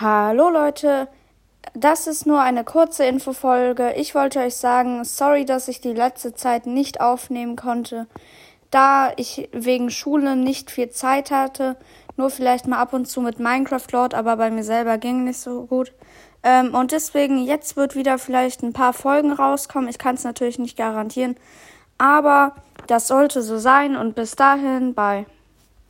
Hallo Leute, das ist nur eine kurze Infofolge. Ich wollte euch sagen, sorry, dass ich die letzte Zeit nicht aufnehmen konnte, da ich wegen Schule nicht viel Zeit hatte. Nur vielleicht mal ab und zu mit Minecraft Lord, aber bei mir selber ging nicht so gut. Ähm, und deswegen, jetzt wird wieder vielleicht ein paar Folgen rauskommen. Ich kann es natürlich nicht garantieren, aber das sollte so sein und bis dahin, bye.